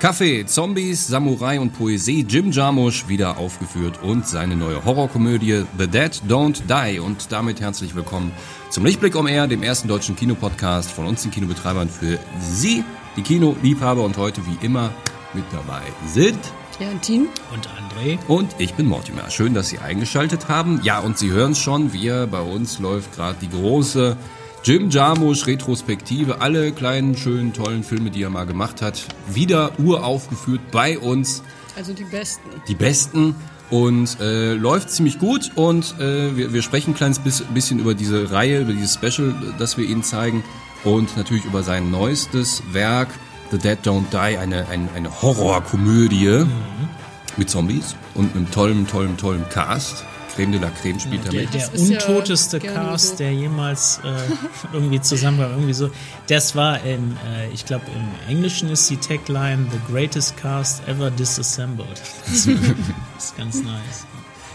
Kaffee, Zombies, Samurai und Poesie, Jim Jarmusch wieder aufgeführt und seine neue Horrorkomödie The Dead Don't Die. Und damit herzlich willkommen zum Lichtblick um Air, dem ersten deutschen Kinopodcast von uns, den Kinobetreibern, für Sie, die Kinoliebhaber. Und heute wie immer mit dabei sind Jantin und André. Und ich bin Mortimer. Schön, dass Sie eingeschaltet haben. Ja, und Sie hören es schon, wir, bei uns läuft gerade die große Jim Jarmusch Retrospektive. Alle kleinen, schönen, tollen Filme, die er mal gemacht hat, wieder uraufgeführt bei uns. Also die besten. Die besten. Und äh, läuft ziemlich gut und äh, wir, wir sprechen ein kleines bisschen über diese Reihe, über dieses Special, das wir Ihnen zeigen und natürlich über sein neuestes Werk, The Dead Don't Die, eine, eine, eine Horrorkomödie mhm. mit Zombies und einem tollen, tollen, tollen Cast. Creme de la Creme spielt ja, der, der untoteste ja Cast, so. der jemals äh, irgendwie zusammen war. Irgendwie so. Das war in, äh, ich glaube, im Englischen ist die Tagline The greatest cast ever disassembled. Das ist ganz nice.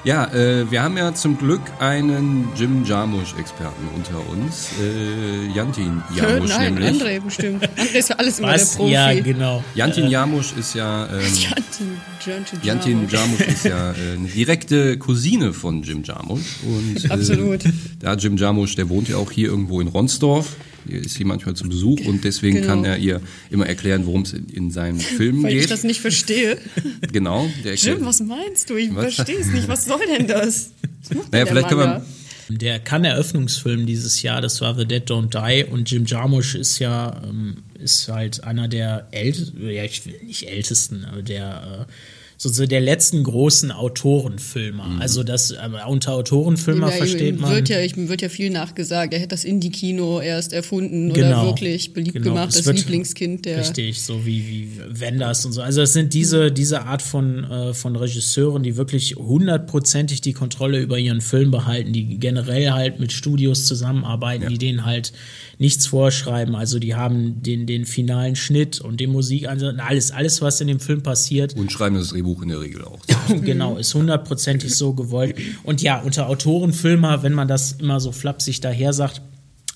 Ja, äh, wir haben ja zum Glück einen Jim Jarmusch-Experten unter uns. Äh, Jantin Jarmusch Nein, nämlich. André bestimmt. André ist für alles immer Was? der Profi. Ja, genau. Jantin Jarmusch ist ja... Ähm, Jantin, Jantin, Jantin Jarmusch ist ja äh, eine direkte Cousine von Jim Jarmusch. Und, äh, Absolut. Da Jim Jarmusch, der wohnt ja auch hier irgendwo in Ronsdorf. Ist sie manchmal zu Besuch und deswegen genau. kann er ihr immer erklären, worum es in, in seinen Filmen Weil geht. Weil ich das nicht verstehe. Genau. Jim, was meinst du? Ich verstehe es nicht. Was soll denn das? naja, vielleicht kann man. Der kann Eröffnungsfilm dieses Jahr, das war The Dead Don't Die und Jim Jarmusch ist ja ähm, ist halt einer der ältesten, ja ich will nicht ältesten, aber der äh, so der letzten großen Autorenfilmer. Mhm. Also das äh, unter Autorenfilmer ja, versteht man. Wird ja, ich, wird ja viel nachgesagt. Er hätte das Indie-Kino erst erfunden genau. oder wirklich beliebt genau. gemacht, das Lieblingskind der. Richtig, so wie, wie Wenders und so. Also es sind diese, diese Art von, äh, von Regisseuren, die wirklich hundertprozentig die Kontrolle über ihren Film behalten, die generell halt mit Studios zusammenarbeiten, ja. die denen halt nichts vorschreiben. Also die haben den, den finalen Schnitt und den Musikansatz, alles, alles, was in dem Film passiert. Und schreiben das Drehbuch in der Regel auch. genau, ist hundertprozentig so gewollt. Und ja, unter Autorenfilmer, wenn man das immer so flapsig daher sagt,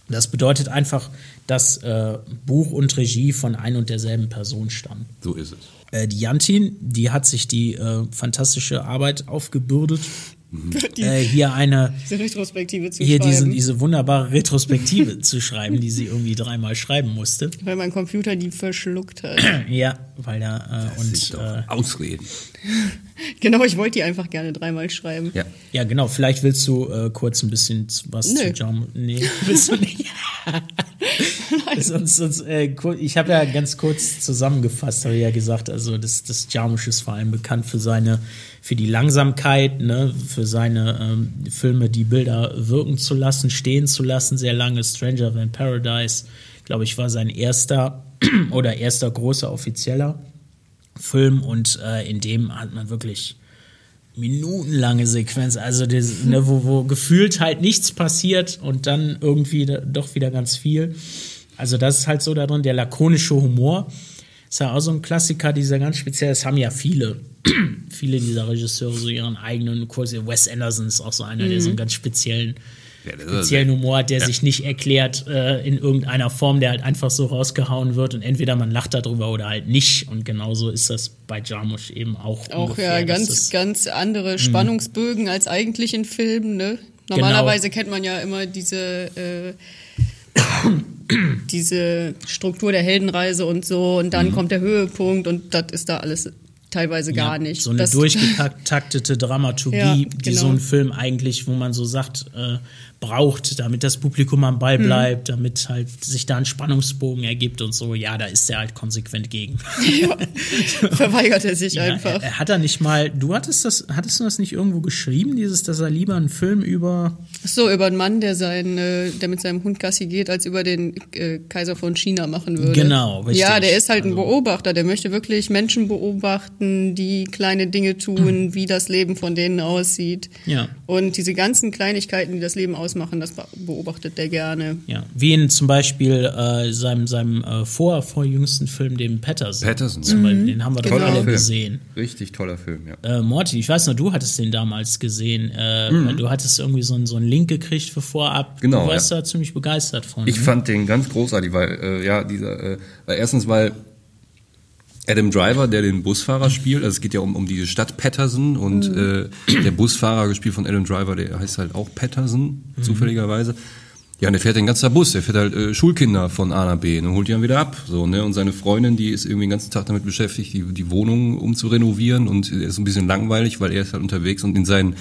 das bedeutet einfach, dass äh, Buch und Regie von ein und derselben Person stammen. So ist es. Äh, die Jantin, die hat sich die äh, fantastische Arbeit aufgebürdet, die, äh, hier eine diese Retrospektive zu hier schreiben. Diesen, diese wunderbare Retrospektive zu schreiben, die sie irgendwie dreimal schreiben musste. Weil mein Computer die verschluckt hat. ja, weil da äh, und äh, Ausreden. genau, ich wollte die einfach gerne dreimal schreiben. Ja, ja genau. Vielleicht willst du äh, kurz ein bisschen was Nö. zu Jam. Nee, willst du nicht. Sonst, sonst, äh, ich habe ja ganz kurz zusammengefasst, habe ich ja gesagt, also das, das Jarmusch ist vor allem bekannt für seine, für die Langsamkeit, ne, für seine ähm, Filme, die Bilder wirken zu lassen, stehen zu lassen, sehr lange. Stranger Than Paradise, glaube ich, war sein erster oder erster großer offizieller Film und äh, in dem hat man wirklich minutenlange Sequenz, also das, ne, wo, wo gefühlt halt nichts passiert und dann irgendwie doch wieder ganz viel. Also das ist halt so da drin, der lakonische Humor ist ja auch so ein Klassiker, dieser ganz speziell, das haben ja viele, viele dieser Regisseure so ihren eigenen Kurs. Wes Anderson ist auch so einer, mhm. der so einen ganz speziellen speziellen Humor hat, der ja. sich nicht erklärt äh, in irgendeiner Form, der halt einfach so rausgehauen wird und entweder man lacht darüber oder halt nicht. Und genauso ist das bei Jarmusch eben auch. Auch ungefähr, ja, ganz, ganz andere mhm. Spannungsbögen mhm. als eigentlich in Filmen, ne? Normalerweise genau. kennt man ja immer diese äh, diese Struktur der Heldenreise und so und dann mhm. kommt der Höhepunkt und das ist da alles teilweise gar ja, nicht. So eine das, durchgetaktete Dramaturgie, ja, genau. die so ein Film eigentlich, wo man so sagt, äh, braucht, damit das Publikum am Ball hm. bleibt, hm. damit halt sich da ein Spannungsbogen ergibt und so. Ja, da ist er halt konsequent gegen. Ja, verweigert er sich ja, einfach. Er, hat er nicht mal, du hattest das, hattest du das nicht irgendwo geschrieben, dieses, dass er lieber einen Film über. So, über einen Mann, der sein, äh, der mit seinem Hund Gassi geht, als über den äh, Kaiser von China machen würde. Genau, richtig. Ja, der ist halt ein also Beobachter, der möchte wirklich Menschen beobachten, die kleine Dinge tun, wie das Leben von denen aussieht. Ja. Und diese ganzen Kleinigkeiten, die das Leben ausmachen, ausmachen, das beobachtet der gerne. Ja, wie in zum Beispiel äh, seinem, seinem äh, vor, vorjüngsten Film, dem Patterson. Patterson, zum Beispiel, mhm. den haben wir doch alle Film. gesehen. Richtig toller Film, ja. Äh, Morty, ich weiß noch, du hattest den damals gesehen. Äh, mhm. Du hattest irgendwie so, so einen Link gekriegt für vorab. Genau. Du warst ja. da ziemlich begeistert von. Ich ne? fand den ganz großartig, weil, äh, ja, dieser, äh, weil erstens, weil Adam Driver, der den Busfahrer spielt, also es geht ja um, um diese Stadt Patterson und Mhm. äh, der Busfahrer, gespielt von Adam Driver, der heißt halt auch Patterson, Mhm. zufälligerweise. Ja, und der fährt den ganzen Bus, der fährt halt äh, Schulkinder von A nach B und holt die dann wieder ab. So, ne? Und seine Freundin, die ist irgendwie den ganzen Tag damit beschäftigt, die, die Wohnung umzurenovieren und er ist ein bisschen langweilig, weil er ist halt unterwegs und in seinen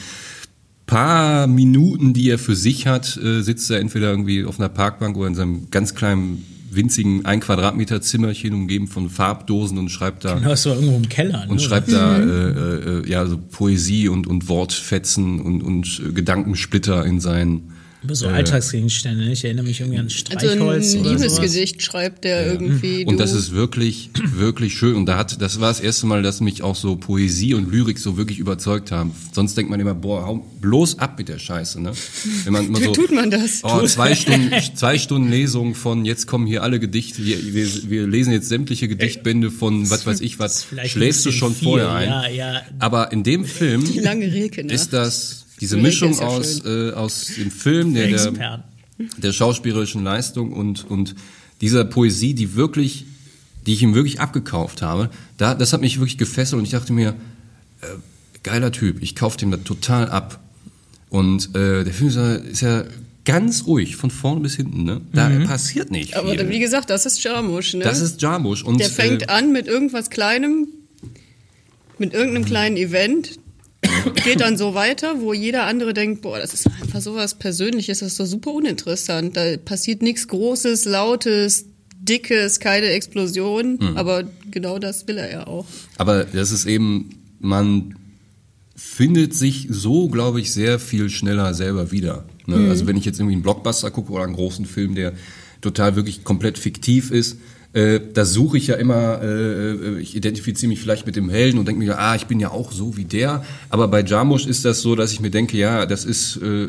paar Minuten, die er für sich hat, äh, sitzt er entweder irgendwie auf einer Parkbank oder in seinem ganz kleinen, winzigen ein Quadratmeter Zimmerchen umgeben von Farbdosen und schreibt da Du hast doch irgendwo im Keller. Ne? und schreibt da äh, äh, ja so Poesie und und Wortfetzen und und Gedankensplitter in sein So Alltagsgegenstände. ne? Ich erinnere mich irgendwie an Also Streichholz ein oder sowas. Liebesgedicht schreibt der irgendwie. und du- das ist wirklich wirklich schön und da hat das war das erste Mal, dass mich auch so Poesie und Lyrik so wirklich überzeugt haben. Sonst denkt man immer boah hau bloß ab mit der Scheiße, ne? Wenn man immer Wie so tut man das? Oh, zwei Stunden, zwei Stunden Lesung von jetzt kommen hier alle Gedichte. Wir, wir, wir lesen jetzt sämtliche Gedichtbände von was weiß ich was. ein Schläfst du schon viel. vorher ein? Ja, ja. Aber in dem Film Die lange ne? ist das diese Mischung aus äh, aus dem Film, der, der der schauspielerischen Leistung und und dieser Poesie, die wirklich, die ich ihm wirklich abgekauft habe. Da, das hat mich wirklich gefesselt und ich dachte mir, äh, geiler Typ, ich kaufe dem das total ab. Und äh, der Film ist ja, ist ja ganz ruhig von vorne bis hinten, ne? Da passiert nicht Aber viel. wie gesagt, das ist Jarmusch, ne? das ist Jarmusch und Der fängt äh, an mit irgendwas Kleinem, mit irgendeinem kleinen Event, geht dann so weiter, wo jeder andere denkt, boah, das ist einfach sowas Persönliches, das ist doch super uninteressant. Da passiert nichts Großes, Lautes, Dickes, keine Explosion, Hm. aber genau das will er ja auch. Aber das ist eben, man findet sich so, glaube ich, sehr viel schneller selber wieder. Ne? Mhm. Also wenn ich jetzt irgendwie einen Blockbuster gucke oder einen großen Film, der total wirklich komplett fiktiv ist, äh, da suche ich ja immer, äh, ich identifiziere mich vielleicht mit dem Helden und denke mir, ah, ich bin ja auch so wie der. Aber bei Jarmusch ist das so, dass ich mir denke, ja, das ist, äh,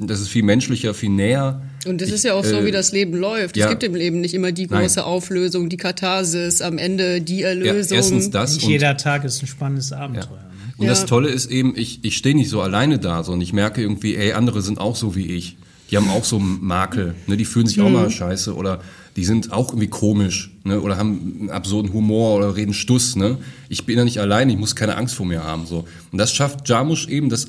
das ist viel menschlicher, viel näher. Und es Ich, ist ja auch so, äh, wie das Leben läuft. ja. Es gibt im Leben nicht immer die Nein. große Auflösung, die Katharsis, am Ende die Ja, Erlösung. erstens das Nicht und jeder Tag ist ein spannendes Abenteuer. Ne? Und Ja. das Tolle ist eben, ich, ich stehe nicht so alleine da, sondern ich merke irgendwie, ey, andere sind auch so wie ich. Die haben auch so einen Makel, ne? die fühlen sich auch mal scheiße oder die sind auch irgendwie komisch ne? oder haben einen absurden Humor oder reden Stuss. Ne? Ich bin ja nicht alleine, ich muss keine Angst vor mir haben. So. Und das schafft Jarmusch eben, das,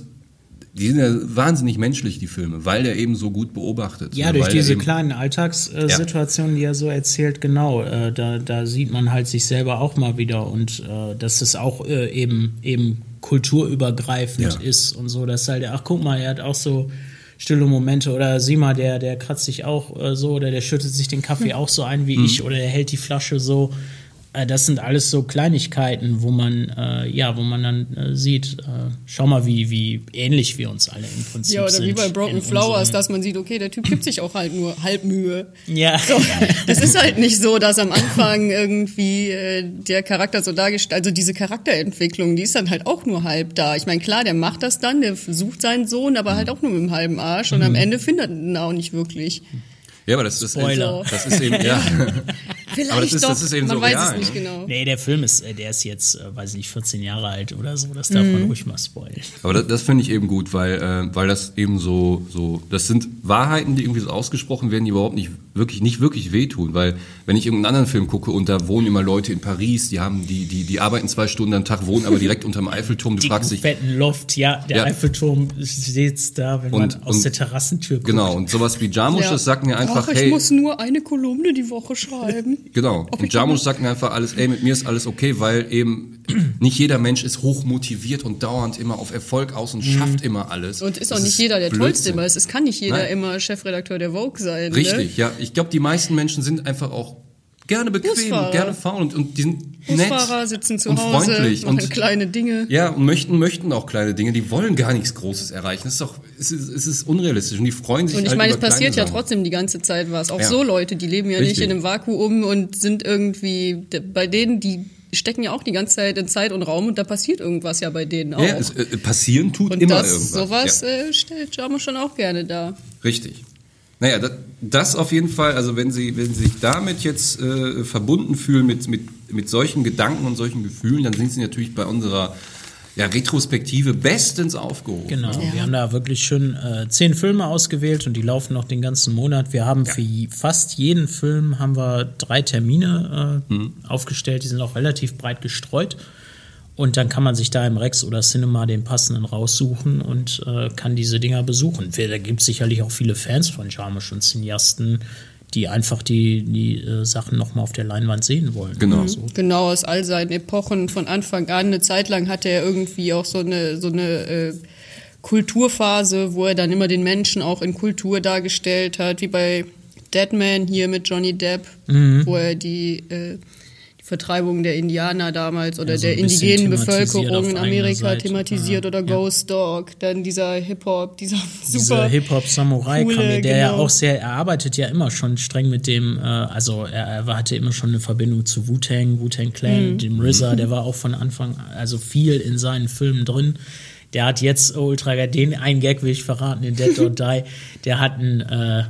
die sind ja wahnsinnig menschlich, die Filme, weil der eben so gut beobachtet. Ja, ne? durch diese kleinen Alltagssituationen, die er so erzählt, genau, äh, da, da sieht man halt sich selber auch mal wieder und äh, dass es auch äh, eben, eben kulturübergreifend Ja. ist und so, dass halt, ach guck mal, er hat auch so stille Momente. Oder sieh mal, der, der kratzt sich auch äh, so oder der schüttet sich den Kaffee auch so ein wie ich oder der hält die Flasche so. Äh, Das sind alles so Kleinigkeiten, wo man äh, ja, wo man dann äh, sieht, äh, schau mal, wie wie ähnlich wir uns alle im Prinzip ja, oder sind. wie bei Broken Flowers, dass man sieht, okay, der Typ gibt sich auch halt nur halb Mühe. ja, So, das ist halt nicht so, dass am Anfang irgendwie äh, der Charakter so dargestellt, also diese Charakterentwicklung, die ist dann halt auch nur halb da. Ich meine, klar, der macht das dann, der sucht seinen Sohn, aber halt auch nur mit dem halben Arsch und am Ende findet er ihn auch nicht wirklich. Ja, aber das, das, Spoiler. das ist eben, ja. Vielleicht Aber das ist- doch, das ist eben man so weiß real, es nicht ne? genau. Nee, der Film ist, äh, der ist jetzt, äh, weiß ich nicht, 14 Jahre alt oder so. Das darf man ruhig mal spoilen. Aber das, das finde ich eben gut, weil, äh, weil das eben so, so, das sind Wahrheiten, die irgendwie so ausgesprochen werden, die überhaupt nicht wirklich, nicht wirklich wehtun. Weil, wenn ich irgendeinen anderen Film gucke und da wohnen immer Leute in Paris, die haben, die, die, die arbeiten zwei Stunden am Tag, wohnen aber direkt unterm Eiffelturm, du Dicken, fragst dich, fetten Loft, ja, der Ja. Eiffelturm steht da, wenn Und- man aus und- der Terrassentür guckt. genau, und sowas wie Jarmusch, Ja. das sagt mir einfach, Ach, ich hey, muss nur eine Kolumne die Woche schreiben. Genau. Und Jarmusch sagt mir einfach alles, ey, mit mir ist alles okay, weil eben nicht jeder Mensch ist hoch motiviert und dauernd immer auf Erfolg aus und schafft immer alles. Und ist Das auch nicht jeder der Tollste Blödsinn. immer. Es es kann nicht jeder Nein. immer Chefredakteur der Vogue sein. Ne? Richtig, ja. Ich glaube, die meisten Menschen sind einfach auch gerne bequem, Busfahrer. gerne faul und, und die sind nett Busfahrer sitzen zu und Hause, freundlich und kleine Dinge. ja und möchten möchten auch kleine Dinge. Die wollen gar nichts Großes erreichen. Das ist doch es ist, es ist unrealistisch und die freuen sich Und ich halt meine, es passiert ja Sachen. trotzdem die ganze Zeit was. Auch Ja. so Leute, die leben ja nicht Richtig. in einem Vakuum und sind irgendwie, bei denen, die stecken ja auch die ganze Zeit in Zeit und Raum und da passiert irgendwas ja bei denen auch. Ja, es, äh, passieren tut und immer das, irgendwas. sowas ja. äh, stellt Jamo schon auch gerne dar. Richtig. Naja, das, das auf jeden Fall, also wenn Sie, wenn Sie sich damit jetzt äh, verbunden fühlen mit, mit, mit solchen Gedanken und solchen Gefühlen, dann sind Sie natürlich bei unserer ja, Retrospektive bestens aufgehoben. Genau, wir haben da wirklich schön äh, zehn Filme ausgewählt und die laufen noch den ganzen Monat. Wir haben für je- fast jeden Film haben wir drei Termine äh, Mhm. aufgestellt, die sind auch relativ breit gestreut. Und dann kann man sich da im Rex oder Cinema den passenden raussuchen und äh, kann diese Dinger besuchen. Wir- Da gibt es sicherlich auch viele Fans von Jarmusch und Cineasten, die einfach die, die äh, Sachen nochmal auf der Leinwand sehen wollen. Genau. So. Genau, aus all seinen Epochen von Anfang an. Eine Zeit lang hatte er irgendwie auch so eine, so eine äh, Kulturphase, wo er dann immer den Menschen auch in Kultur dargestellt hat, wie bei Deadman hier mit Johnny Depp, Mhm. wo er die, äh, die Vertreibung der Indianer damals oder Ja, so der indigenen Bevölkerung in Amerika Seite. thematisiert Ja, oder ja. Ghost Dog, dann dieser Hip-Hop, dieser Diese super Hip-Hop-Samurai-Kram, coole, der ja genau. auch sehr, er arbeitet ja immer schon streng mit dem, äh, also er, er hatte immer schon eine Verbindung zu Wu-Tang, Wu-Tang Clan, Mhm. dem RZA, der war auch von Anfang, also viel in seinen Filmen drin. Der hat jetzt oh, ultra den einen Gag will ich verraten, in Dead or Die, der hat einen, äh,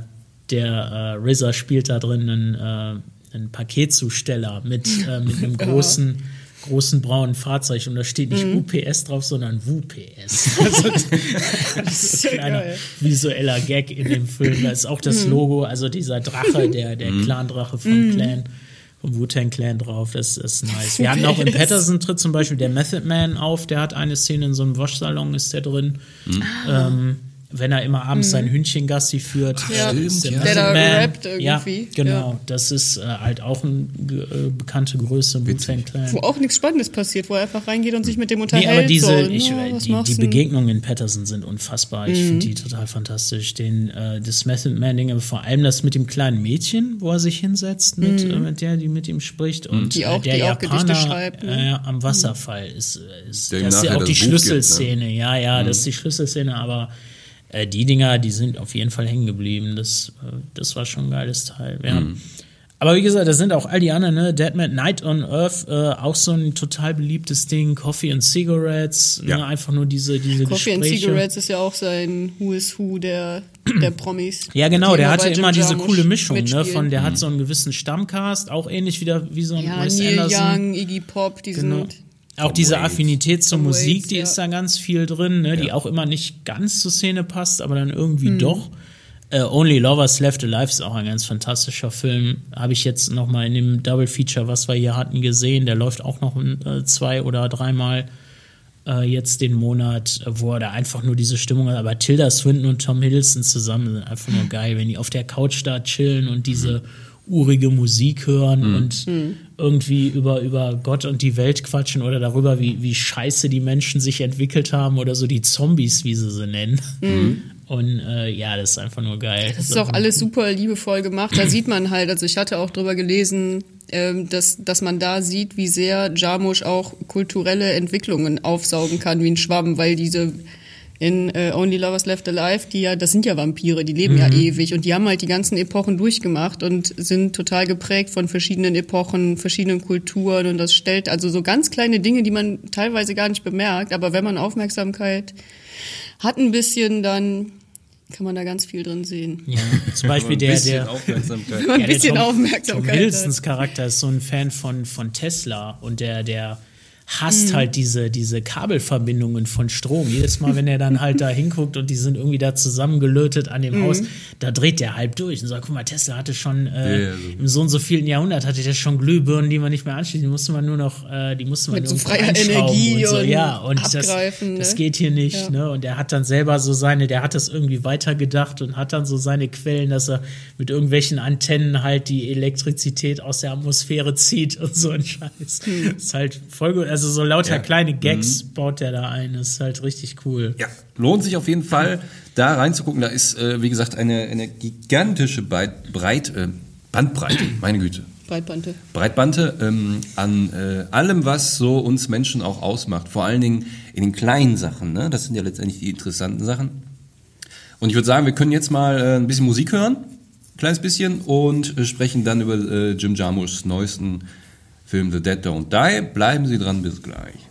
der äh, RZA spielt da drin einen, äh, einen Paketzusteller mit, äh, mit einem großen großen braunen Fahrzeug und da steht nicht Mhm. UPS drauf, sondern WUPS. Also, das ist ein kleiner geil. visueller Gag in dem Film. Da ist auch das Mhm. Logo, also dieser Drache, der, der Clan-Drache vom Clan, vom Wu-Tang Clan drauf. Das ist nice. Wir hatten auch in. Patterson tritt zum Beispiel der Method Man auf, der hat eine Szene in so einem Waschsalon, ist der drin. Ähm, wenn er immer abends sein Hündchen Gassi führt. Mhm. Ja. ist Stimmt, ja. Der da rappt irgendwie. Ja, genau. Ja. Das ist äh, halt auch eine äh, bekannte Größe im Wu-Tang Clan. wo auch nichts Spannendes passiert, wo er einfach reingeht und sich mit dem unterhält. Nee, aber diese, so, ich, na, was die, die? Begegnungen in Patterson sind unfassbar. Ich finde die total fantastisch. Den, äh, das Method Man Ding, aber vor allem das mit dem kleinen Mädchen, wo er sich hinsetzt, mit, äh, mit der, die mit ihm spricht. Und Die auch- äh, der die auch Gedichte Japaner schreibt, ne? äh, am Wasserfall ist, ist Der das ist ja auch die Buch gibt, ne? Schlüsselszene. Ja, ja, das ist die Schlüsselszene, aber äh, die Dinger, die sind auf jeden Fall hängen geblieben. Das, äh, das war schon ein geiles Teil. Ja. Aber wie gesagt, das sind auch all die anderen, ne? Deadman Night on Earth, äh, auch so ein total beliebtes Ding. Coffee and Cigarettes, Ja. ne? einfach nur diese, diese Coffee and Gespräche. Cigarettes ist ja auch sein Who is Who der, der Promis. Ja, genau, der immer hatte bei Jim immer diese Jarmusch coole Mischung, ne? Von der hat so einen gewissen Stammcast, auch ähnlich wieder wie so ein ja, Wes Neil Anderson. Young, Iggy Pop, die Genau. sind Auch diese. Affinität zur Musik, die ja. ist da ganz viel drin, ne? die auch immer nicht ganz zur Szene passt, aber dann irgendwie Mhm. doch. Äh, Only Lovers Left Alive ist auch ein ganz fantastischer Film. Habe ich jetzt noch mal in dem Double Feature, was wir hier hatten, gesehen. Der läuft auch noch äh, zwei oder dreimal äh, jetzt den Monat, wo er da einfach nur diese Stimmung hat. Aber Tilda Swinton und Tom Hiddleston zusammen sind einfach nur geil, wenn die auf der Couch da chillen und diese urige Musik hören und irgendwie über, über Gott und die Welt quatschen oder darüber, wie, wie scheiße die Menschen sich entwickelt haben oder so die Zombies, wie sie sie nennen. Und äh, ja, das ist einfach nur geil. Das ist auch alles super liebevoll gemacht. Da sieht man halt, also ich hatte auch drüber gelesen, ähm, dass, dass man da sieht, wie sehr Jarmusch auch kulturelle Entwicklungen aufsaugen kann wie ein Schwamm, weil diese in äh, Only Lovers Left Alive, die ja, das sind ja Vampire, die leben ja ewig und die haben halt die ganzen Epochen durchgemacht und sind total geprägt von verschiedenen Epochen, verschiedenen Kulturen und das stellt also so ganz kleine Dinge, die man teilweise gar nicht bemerkt, aber wenn man Aufmerksamkeit hat ein bisschen, dann kann man da ganz viel drin sehen. Ja, zum Beispiel ein der, bisschen der, Aufmerksamkeit. Wenn man ein Ja, der bisschen Tom- Aufmerksamkeit Tom. Hiddlestons Charakter ist so ein Fan von, von Tesla und der, der hasst Mhm. halt diese, diese Kabelverbindungen von Strom. Jedes Mal, wenn er dann halt da hinguckt und die sind irgendwie da zusammengelötet an dem Mhm. Haus, da dreht der halb durch und sagt, guck mal, Tesla hatte schon äh, Ja, ja, so. im so und so vielen Jahrhundert hatte der schon Glühbirnen, die man nicht mehr anschließt. Die musste man nur noch, äh, die musste man Mit so irgendwo freier Energie und so. und Ja, und das, abgreifen, ne? das geht hier nicht. Ja. Ne? Und er hat dann selber so seine, der hat das irgendwie weitergedacht und hat dann so seine Quellen, dass er mit irgendwelchen Antennen halt die Elektrizität aus der Atmosphäre zieht und so ein Scheiß. Hm. Das ist halt voll gut. Also so lauter Ja. kleine Gags baut der da ein. Das ist halt richtig cool. Ja, lohnt sich auf jeden Fall, da reinzugucken. Da ist, äh, wie gesagt, eine, eine gigantische Breit, Breit, äh, Bandbreite, meine Güte. Breitbande. Breitbande ähm, an äh, allem, was so uns Menschen auch ausmacht. Vor allen Dingen in den kleinen Sachen. Ne? Das sind ja letztendlich die interessanten Sachen. Und ich würde sagen, wir können jetzt mal äh, ein bisschen Musik hören, ein kleines bisschen, und äh, sprechen dann über äh, Jim Jarmuschs neuesten Film The Dead Don't Die. Bleiben Sie dran, bis gleich.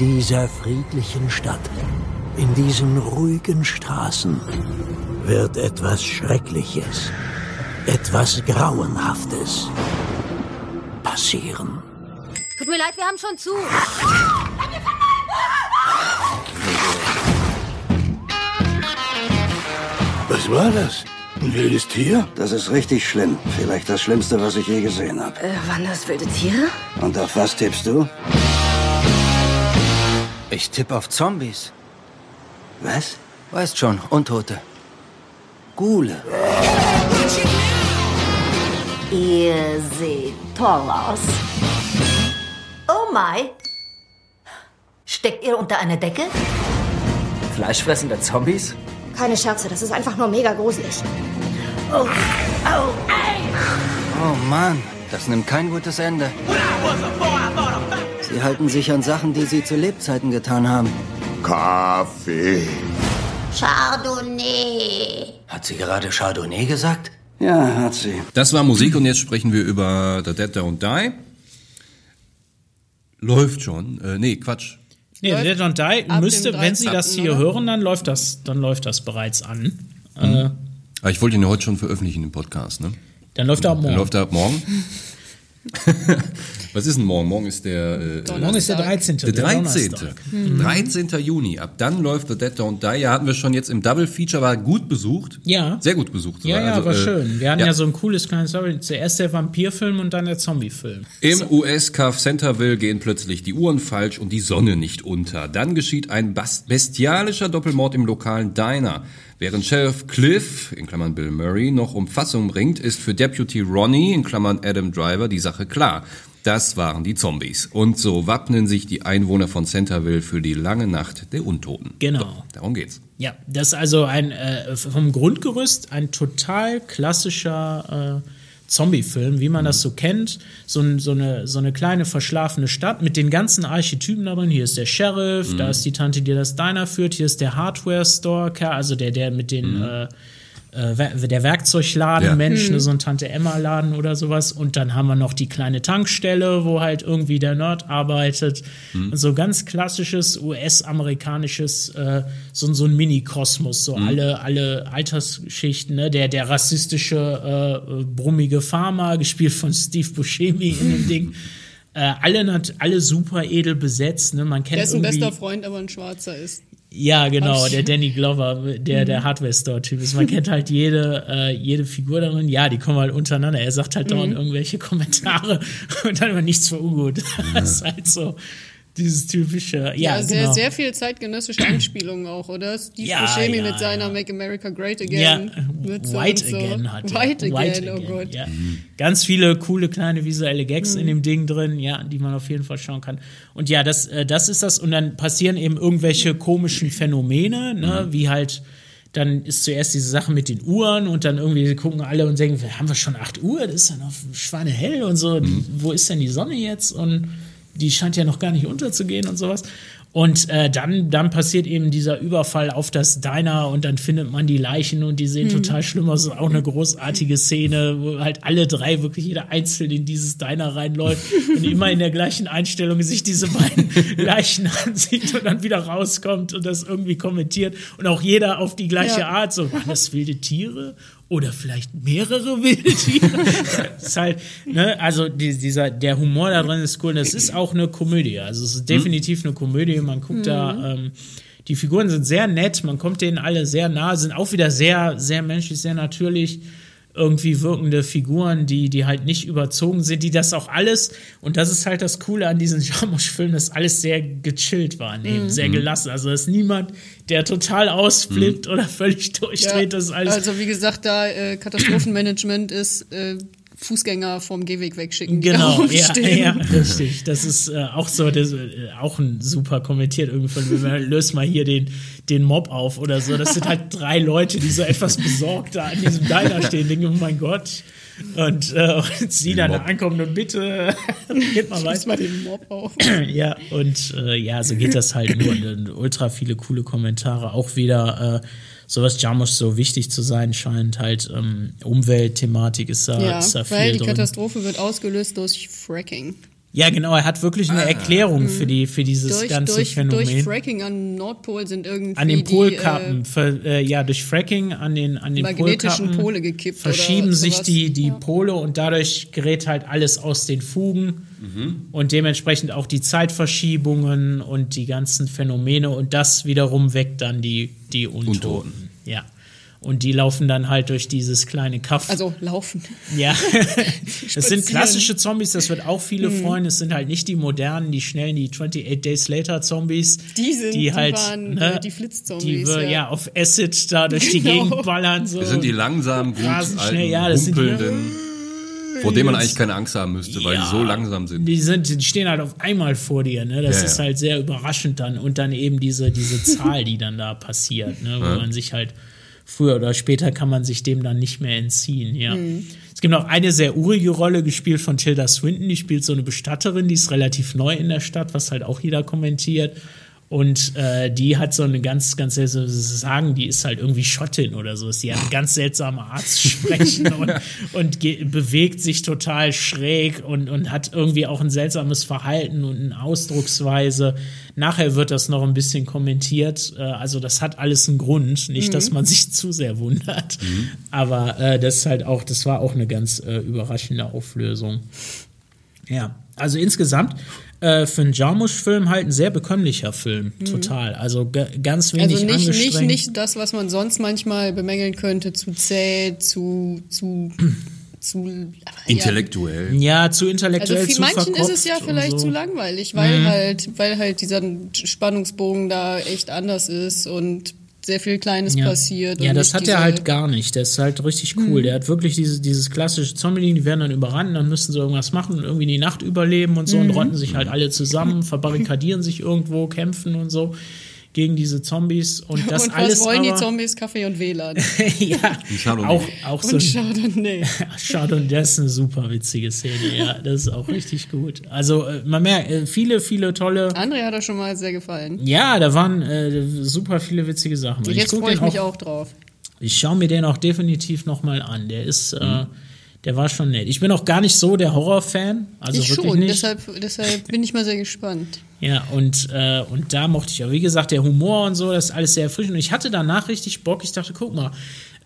Dieser friedlichen Stadt, in diesen ruhigen Straßen, wird etwas Schreckliches, etwas Grauenhaftes passieren. Tut mir leid, wir haben schon zu. Was war das? Ein wildes Tier? Das ist richtig schlimm. Vielleicht das Schlimmste, was ich je gesehen habe. Äh, waren das wilde Tiere? Und auf was tippst du? Ich tippe auf Zombies. Was? Weißt schon, Untote. Gule. Ihr seht toll aus. Oh my. Steckt ihr unter einer Decke? Fleischfressende Zombies? Keine Scherze, das ist einfach nur mega gruselig. Oh, oh, Oh Mann, das nimmt kein gutes Ende. Sie halten sich an Sachen, die sie zu Lebzeiten getan haben. Kaffee. Chardonnay. Hat sie gerade Chardonnay gesagt? Ja, hat sie. Das war Musik und jetzt sprechen wir über The Dead Don't Die. Läuft schon. Äh, nee, Quatsch. Nee, Läuft Dead Don't Die müsste, wenn Sie 13., das hier hören, dann läuft das, dann läuft das bereits an. Äh, Aber Ah, ich wollte ihn ja heute schon veröffentlichen im Podcast, ne? dann läuft er ab Dann morgen. läuft er ab morgen. Was ist denn morgen? Morgen ist der äh, morgen ist der 13. Der 13. Donnerstag. 13. Juni. Ab dann läuft The Dead Don't Die. Ja, hatten wir schon jetzt im Double Feature, war gut besucht. Ja. Sehr gut besucht. Ja, ja, Also, war äh, schön. Wir hatten ja. so ein cooles kleines Story. Zuerst der Vampirfilm und dann der Zombiefilm. Im US-Kaff Centerville gehen plötzlich die Uhren falsch und die Sonne nicht unter. Dann geschieht ein bestialischer Doppelmord im lokalen Diner. Während Sheriff Cliff, in Klammern Bill Murray, noch um Fassung ringt, ist für Deputy Ronnie, in Klammern Adam Driver, die Sache klar. Das waren die Zombies. Und so wappnen sich die Einwohner von Centerville für die lange Nacht der Untoten. Genau. Darum geht's. Ja, das ist also ein äh, vom Grundgerüst ein total klassischer äh, Zombie-Film, wie man das so kennt. So, so, eine, so eine kleine verschlafene Stadt mit den ganzen Archetypen darin. Hier ist der Sheriff, da ist die Tante, die das Diner führt, hier ist der Hardware-Store, also der, der mit den äh, äh, der Werkzeugladen, Ja. Mensch, ne, so ein Tante Emma-Laden oder sowas. Und dann haben wir noch die kleine Tankstelle, wo halt irgendwie der Nerd arbeitet. Und so ganz klassisches US-amerikanisches, äh, so, so ein Mini-Kosmos, so alle, alle Altersschichten, ne? Der, der rassische, äh, äh, brummige Farmer, gespielt von Steve Buscemi in dem Ding. Äh, alle, alle super edel besetzt, ne? Man kennt Dessen irgendwie, bester Freund aber ein Schwarzer ist. Ja, genau, der Danny Glover, der der Hardware-Store-Typ ist. Man kennt halt jede, äh, jede Figur darin. Ja, die kommen halt untereinander. Er sagt halt dauernd irgendwelche Kommentare und dann immer nichts für ungut. Das ist halt so dieses typische. Ja, Ja, sehr, genau. sehr viel zeitgenössische Anspielungen auch, oder? Steve Ja, Buscemi ja, mit seiner ja. Make America Great ja, Again. Witze White und so. Again hat er. White Again, oh Gott. Ja. Ganz viele coole kleine visuelle Gags in dem Ding drin, ja, die man auf jeden Fall schauen kann. Und ja, das, äh, das ist das. Und dann passieren eben irgendwelche komischen Phänomene, ne, wie halt. Dann ist zuerst diese Sache mit den Uhren und dann irgendwie gucken alle und denken, haben wir schon 8 Uhr? Das ist ja noch schweinehell und so. Wo ist denn die Sonne jetzt? Und die scheint ja noch gar nicht unterzugehen und sowas. Und äh, dann, dann passiert eben dieser Überfall auf das Diner und dann findet man die Leichen und die sehen total schlimm aus. Das ist auch eine großartige Szene, wo halt alle drei, wirklich jeder einzeln in dieses Diner reinläuft und immer in der gleichen Einstellung sich diese beiden Leichen ansieht und dann wieder rauskommt und das irgendwie kommentiert. Und auch jeder auf die gleiche Ja. Art, so, waren das wilde Tiere? Oder vielleicht mehrere wilde Tiere. das ist halt, ne, also die, dieser, der Humor da drin ist cool. Das ist auch eine Komödie. Also es ist definitiv eine Komödie. Man guckt da, ähm, die Figuren sind sehr nett, man kommt denen alle sehr nah, sind auch wieder sehr, sehr menschlich, sehr natürlich irgendwie wirkende Figuren, die, die halt nicht überzogen sind, die das auch alles, und das ist halt das Coole an diesen Jarmusch-Filmen, dass alles sehr gechillt wahrnehmen, sehr gelassen. Also, dass niemand, der total ausflippt oder völlig durchdreht, das ist alles. also wie gesagt, da äh, Katastrophenmanagement ist äh, Fußgänger vom Gehweg wegschicken. Genau, ja, ja, richtig. Das ist äh, auch so, das, äh, auch ein super kommentiert irgendwie von löst mal hier den, den Mob auf oder so. Das sind halt drei Leute, die so etwas besorgt da an diesem Diner stehen, denken, oh mein Gott. Und, äh, und sie dann da Mob. ankommen und bitte, geht mal weiter. mal den Mob auf. Ja, und äh, ja, so geht das halt nur. Und, äh, ultra viele coole Kommentare. Auch wieder, äh, sowas Jarmusch so wichtig zu sein scheint. Halt, ähm, Umweltthematik ist da, Ja, ist da viel weil die drin. Katastrophe wird ausgelöst durch Fracking. Ja, genau, er hat wirklich eine Erklärung für die für dieses Durch, ganze durch, Phänomen. durch Fracking an Nordpol sind irgendwie an den die, Polkappen, äh, äh, ja, durch Fracking an den, an den magnetischen Polkappen Pole gekippt verschieben oder sich die, die Ja. Pole und dadurch gerät halt alles aus den Fugen und dementsprechend auch die Zeitverschiebungen und die ganzen Phänomene und das wiederum weckt dann die, die Untoten. Untoten. Ja. Und die laufen dann halt durch dieses kleine Kaff. also laufen. Ja, es sind klassische Zombies, das wird auch viele Mhm. freuen. Es sind halt nicht die modernen, die schnellen, die 28 Days Later Zombies. Die sind- die die halt, waren, ne, äh, die Flitzzombies, Die wir, ja. ja. auf Acid da durch die Genau. Gegend ballern. So. Das sind die langsamen, gut alten, schnell, ja, das sind die- vor denen man eigentlich keine Angst haben müsste, weil die so langsam sind. Die, sind, die stehen halt auf einmal vor dir, ne? Das Ja, ist ja. halt sehr überraschend dann. Und dann eben diese, diese Zahl, die dann da passiert, ne? Wo Ja. man sich halt früher oder später kann man sich dem dann nicht mehr entziehen, ja. Mhm. Es gibt noch eine sehr urige Rolle, gespielt von Tilda Swinton, die spielt so eine Bestatterin, die ist relativ neu in der Stadt, was halt auch jeder kommentiert. Und äh, die hat so eine ganz, ganz seltsame Sagen, die ist halt irgendwie Schottin oder so. Die hat eine ganz seltsame Arztsprechen und, und bewegt sich total schräg und, und hat irgendwie auch ein seltsames Verhalten und eine Ausdrucksweise. Nachher wird das noch ein bisschen kommentiert. Äh, also das hat alles einen Grund. Nicht, Mhm. dass man sich zu sehr wundert. Aber äh, das ist halt auch, das war auch eine ganz äh, überraschende Auflösung. Ja, also insgesamt äh, für einen Jarmusch-Film halt ein sehr bekömmlicher Film, total. Also ga- ganz wenig Also nicht, nicht, angestrengt. nicht das, was man sonst manchmal bemängeln könnte, zu zäh, zu, zu, zu Intellektuell. Ja, zu intellektuell, Also für zu manchen ist es ja vielleicht so. zu langweilig, weil Mhm. halt, weil halt dieser Spannungsbogen da echt anders ist und sehr viel Kleines Ja. passiert. Ja, und das nicht hat diese- er halt gar nicht. Der ist halt richtig cool. Mhm. Der hat wirklich dieses, dieses klassische Zombie-Ding, die werden dann überrannt, dann müssen sie irgendwas machen und irgendwie die Nacht überleben und so und Mhm. rotten sich halt alle zusammen, verbarrikadieren sich irgendwo, kämpfen und so gegen diese Zombies und das und was alles wollen die aber, Zombies? Kaffee und WLAN. ja, Chardonnay. auch, auch so Und Chardonnay. Chardonnay, das ist eine super witzige Szene, ja, das ist auch richtig gut. Also äh, man merkt, äh, viele, viele tolle, André hat das schon mal sehr gefallen. ja, da waren äh, super viele witzige Sachen. Und jetzt freue ich mich auch drauf. Ich schaue mir den auch definitiv noch mal an. Der ist, äh, der war schon nett. Ich bin auch gar nicht so der Horrorfan, also ich wirklich schon, nicht. deshalb, deshalb bin ich mal sehr gespannt. Ja, und, äh, und da mochte ich auch, wie gesagt, der Humor und so, das ist alles sehr erfrischend. Und ich hatte danach richtig Bock. Ich dachte, guck mal,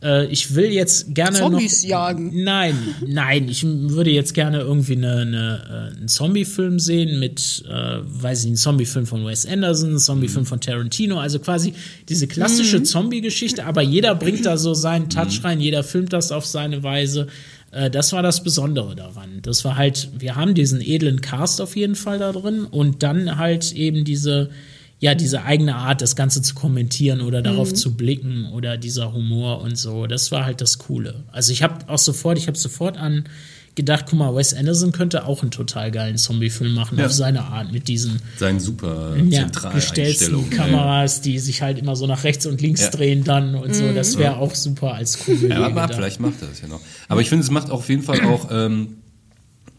äh, ich will jetzt gerne Zombies noch, jagen. Nein, nein, ich würde jetzt gerne irgendwie eine, eine, äh, einen Zombie-Film sehen mit, äh, weiß ich, einen Zombie-Film von Wes Anderson, einen Zombie-Film von Tarantino, also quasi diese klassische Mhm. Zombie-Geschichte, aber jeder bringt da so seinen Touch rein, jeder filmt das auf seine Weise. Äh, Das war das Besondere daran. Das war halt, wir haben diesen edlen Cast auf jeden Fall da drin und dann halt eben diese, ja, diese eigene Art, das Ganze zu kommentieren oder darauf Mhm. zu blicken oder dieser Humor und so. Das war halt das Coole. Also ich habe auch sofort, ich habe sofort an gedacht, guck mal, Wes Anderson könnte auch einen total geilen Zombie-Film machen Ja. auf seine Art mit diesen Sein super ja, gestellten Kameras, die sich halt immer so nach rechts und links Ja. drehen dann und so. Mhm. Das wäre auch super als Komödie. Ja, aber gedacht. vielleicht macht er das ja noch. Aber ich finde, es macht auf jeden Fall auch ähm,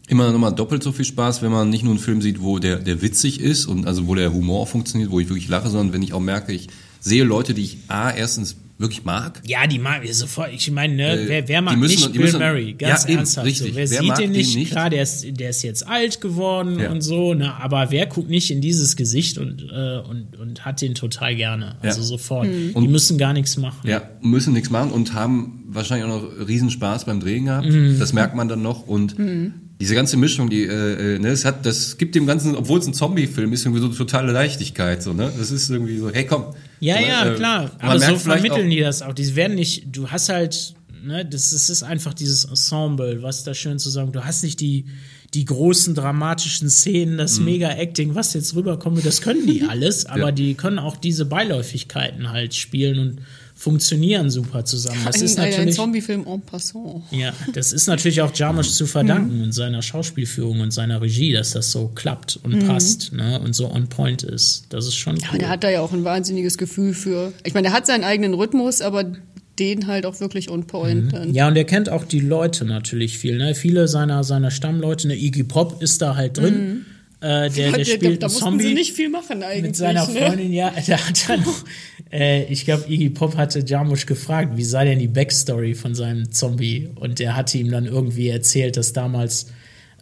immer nochmal doppelt so viel Spaß, wenn man nicht nur einen Film sieht, wo der, der witzig ist und also wo der Humor funktioniert, wo ich wirklich lache, sondern wenn ich auch merke, ich sehe Leute, die ich A, erstens wirklich mag. Ja, die mag ich sofort. Ich meine, ne, Äh, wer, wer die mag müssen- nicht die Bill müssen- Murray? Ganz Ja, eben, ernsthaft. richtig. So. Wer, Wer sieht den nicht? nicht? Klar, der ist, der ist jetzt alt geworden Ja. und so, ne, aber wer guckt nicht in dieses Gesicht und, äh, und, und hat den total gerne? Also Ja. sofort. Hm. Die müssen gar nichts machen. Ja, müssen nichts machen und haben wahrscheinlich auch noch riesen Spaß beim Drehen gehabt. Mhm. Das merkt man dann noch und Mhm. Diese ganze Mischung, die äh, äh, ne, es hat, das gibt dem Ganzen, obwohl es ein Zombie-Film ist, irgendwie so totale Leichtigkeit, so ne. Das ist irgendwie so, hey komm. Ja, So, ja, äh, klar. Aber so vermitteln auch- die das auch. Die werden nicht, du hast halt, ne, das, das ist einfach dieses Ensemble, was da schön zusammen. Du hast nicht die, die großen dramatischen Szenen, das Mhm. Mega-Acting, was jetzt rüberkommt, das können die alles, aber Ja. die können auch diese Beiläufigkeiten halt spielen und funktionieren super zusammen. Das ist ein, ein, natürlich. Zombie-Film en passant. Ja, das ist natürlich auch Jarmusch zu verdanken und seiner Schauspielführung und seiner Regie, dass das so klappt und Mhm. passt ne, und so on point ist. Das ist schon cool. der hat da ja auch ein wahnsinniges Gefühl für. Ich meine, der hat seinen eigenen Rhythmus, aber den halt auch wirklich on point. Mhm. Ja, und er kennt auch die Leute natürlich viel. Ne? Viele seiner, seiner Stammleute, ne, Iggy Pop ist da halt drin. Äh, der, der Hat spielt da einen mussten Zombie sie nicht viel machen eigentlich. mit seiner ne? Freundin. Ja, der hat dann noch, äh, ich glaube, Iggy Pop hatte Jarmusch gefragt, wie sei denn die Backstory von seinem Zombie? Und der hatte ihm dann irgendwie erzählt, dass damals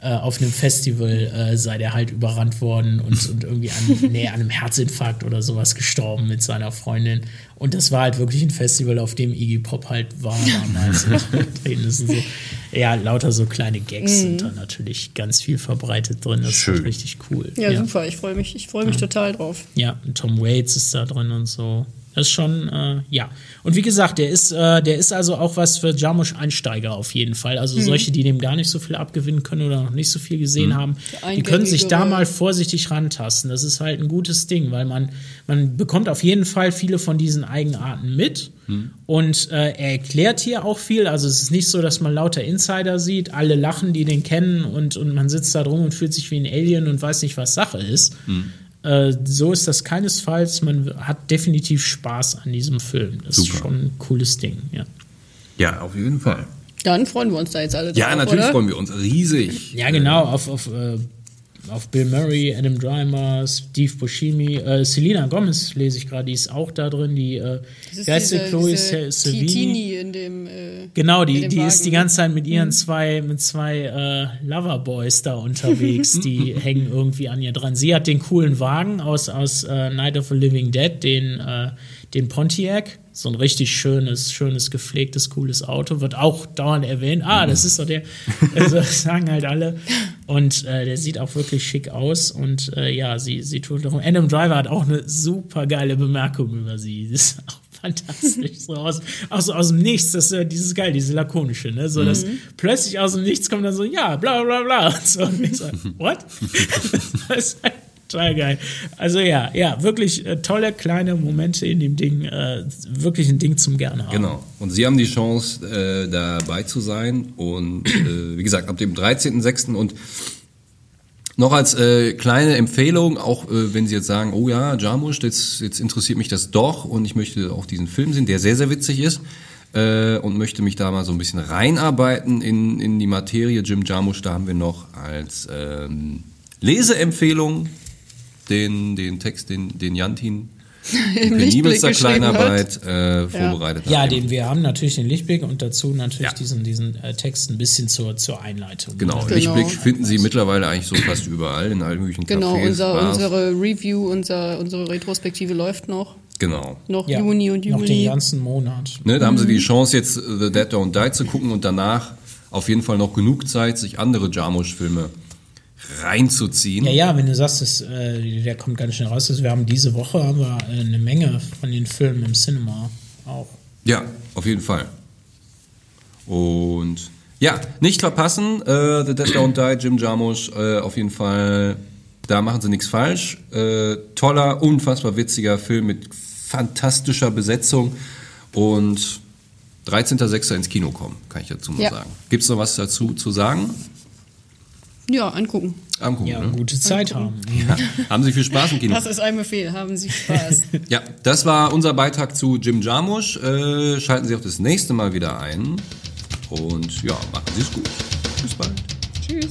äh, auf einem Festival äh, sei der halt überrannt worden und, und irgendwie an, nee, an einem Herzinfarkt oder sowas gestorben mit seiner Freundin. Und das war halt wirklich ein Festival, auf dem Iggy Pop halt war damals. so, ja, lauter so kleine Gags sind da natürlich ganz viel verbreitet drin. Das ist Schön. halt richtig cool. Ja, super. Ich freue mich, ich freue mich total drauf. Ja, und Tom Waits ist da drin und so. Das ist schon, äh, ja. Und wie gesagt, der ist, äh, der ist also auch was für Jarmusch-Einsteiger auf jeden Fall. Also solche, die dem gar nicht so viel abgewinnen können oder noch nicht so viel gesehen haben, die können sich da mal vorsichtig rantasten. Das ist halt ein gutes Ding, weil man, man bekommt auf jeden Fall viele von diesen Eigenarten mit. Und äh, er erklärt hier auch viel. Also es ist nicht so, dass man lauter Insider sieht, alle lachen, die den kennen und, und man sitzt da drum und fühlt sich wie ein Alien und weiß nicht, was Sache ist. Äh, so ist das keinesfalls. Man hat definitiv Spaß an diesem Film. Das ist Super. schon ein cooles Ding, ja. Ja, auf jeden Fall. Dann freuen wir uns da jetzt alle drauf, Ja, natürlich oder? freuen wir uns riesig. Ja, genau, auf, auf, äh, auf Bill Murray, Adam Driver, Steve Buscemi, äh, Selena Gomez lese ich gerade, die ist auch da drin, die, äh, diese, Chloe? Tini in dem. Äh, Genau, die, die ist die ganze Zeit mit ihren zwei, mit zwei äh, Loverboys da unterwegs, die hängen irgendwie an ihr dran. Sie hat den coolen Wagen aus, aus äh, Night of the Living Dead, den, äh, den Pontiac. So ein richtig schönes, schönes, gepflegtes, cooles Auto. Wird auch dauernd erwähnt. Ah, das ist doch der. Also das sagen halt alle. Und äh, der sieht auch wirklich schick aus. Und äh, ja, sie, sie tut darum. Adam Driver hat auch eine super geile Bemerkung über sie. Das ist auch fantastisch. So aus, aus, aus dem Nichts, das ist dieses geil, diese lakonische, ne? So, dass plötzlich aus dem Nichts kommt dann so, ja, bla bla bla. Und so, und ich so, what? das ist halt total geil. Also ja, ja, wirklich äh, tolle kleine Momente in dem Ding, äh, wirklich ein Ding zum gerne haben. Genau. Und Sie haben die Chance, äh, dabei zu sein. Und äh, wie gesagt, ab dem 13.06. und noch als äh, kleine Empfehlung, auch äh, wenn Sie jetzt sagen, oh ja, Jarmusch, jetzt, jetzt interessiert mich das doch und ich möchte auch diesen Film sehen, der sehr, sehr witzig ist und möchte mich da mal so ein bisschen reinarbeiten in, in die Materie. Jim Jarmusch, da haben wir noch als ähm, Leseempfehlung den, den Text, den, den Jantin in Im Lichtblick penibelster geschrieben hat. Kleinarbeit äh, vorbereitet Ja, hat. den, wir haben natürlich den Lichtblick und dazu natürlich Ja. diesen, diesen äh, Text ein bisschen zur, zur Einleitung. Genau? Genau. Lichtblick finden Sie mittlerweile eigentlich so fast überall in allen möglichen Genau, Cafés, unser, Bars. unsere Review, unser, unsere Retrospektive läuft noch. Genau. Noch Ja, Juni und Noch den Juli. ganzen Monat. Ne, da haben Mhm. Sie die Chance jetzt The Dead Don't Die zu gucken und danach auf jeden Fall noch genug Zeit, sich andere Jarmusch-Filme reinzuziehen. Ja, ja, wenn du sagst, das, äh, der kommt ganz schnell raus. Also wir haben diese Woche haben wir äh, eine Menge von den Filmen im Cinema auch. Ja, auf jeden Fall. Und ja, nicht verpassen, äh, The Dead Don't Die, Jim Jarmusch, äh, auf jeden Fall, da machen sie nichts falsch. Äh, toller, unfassbar witziger Film mit fantastischer Besetzung und 13.06. ins Kino kommen, kann ich dazu mal Ja. sagen. Gibt es noch was dazu zu sagen? Ja, angucken. Angucken, Ja, ne? gute Zeit haben. Ja. Haben Sie viel Spaß im Kino? Das ist ein Befehl. Haben Sie Spaß. Ja, das war unser Beitrag zu Jim Jarmusch. Äh, schalten Sie auch das nächste Mal wieder ein. Und ja, machen Sie es gut. Bis bald. Tschüss.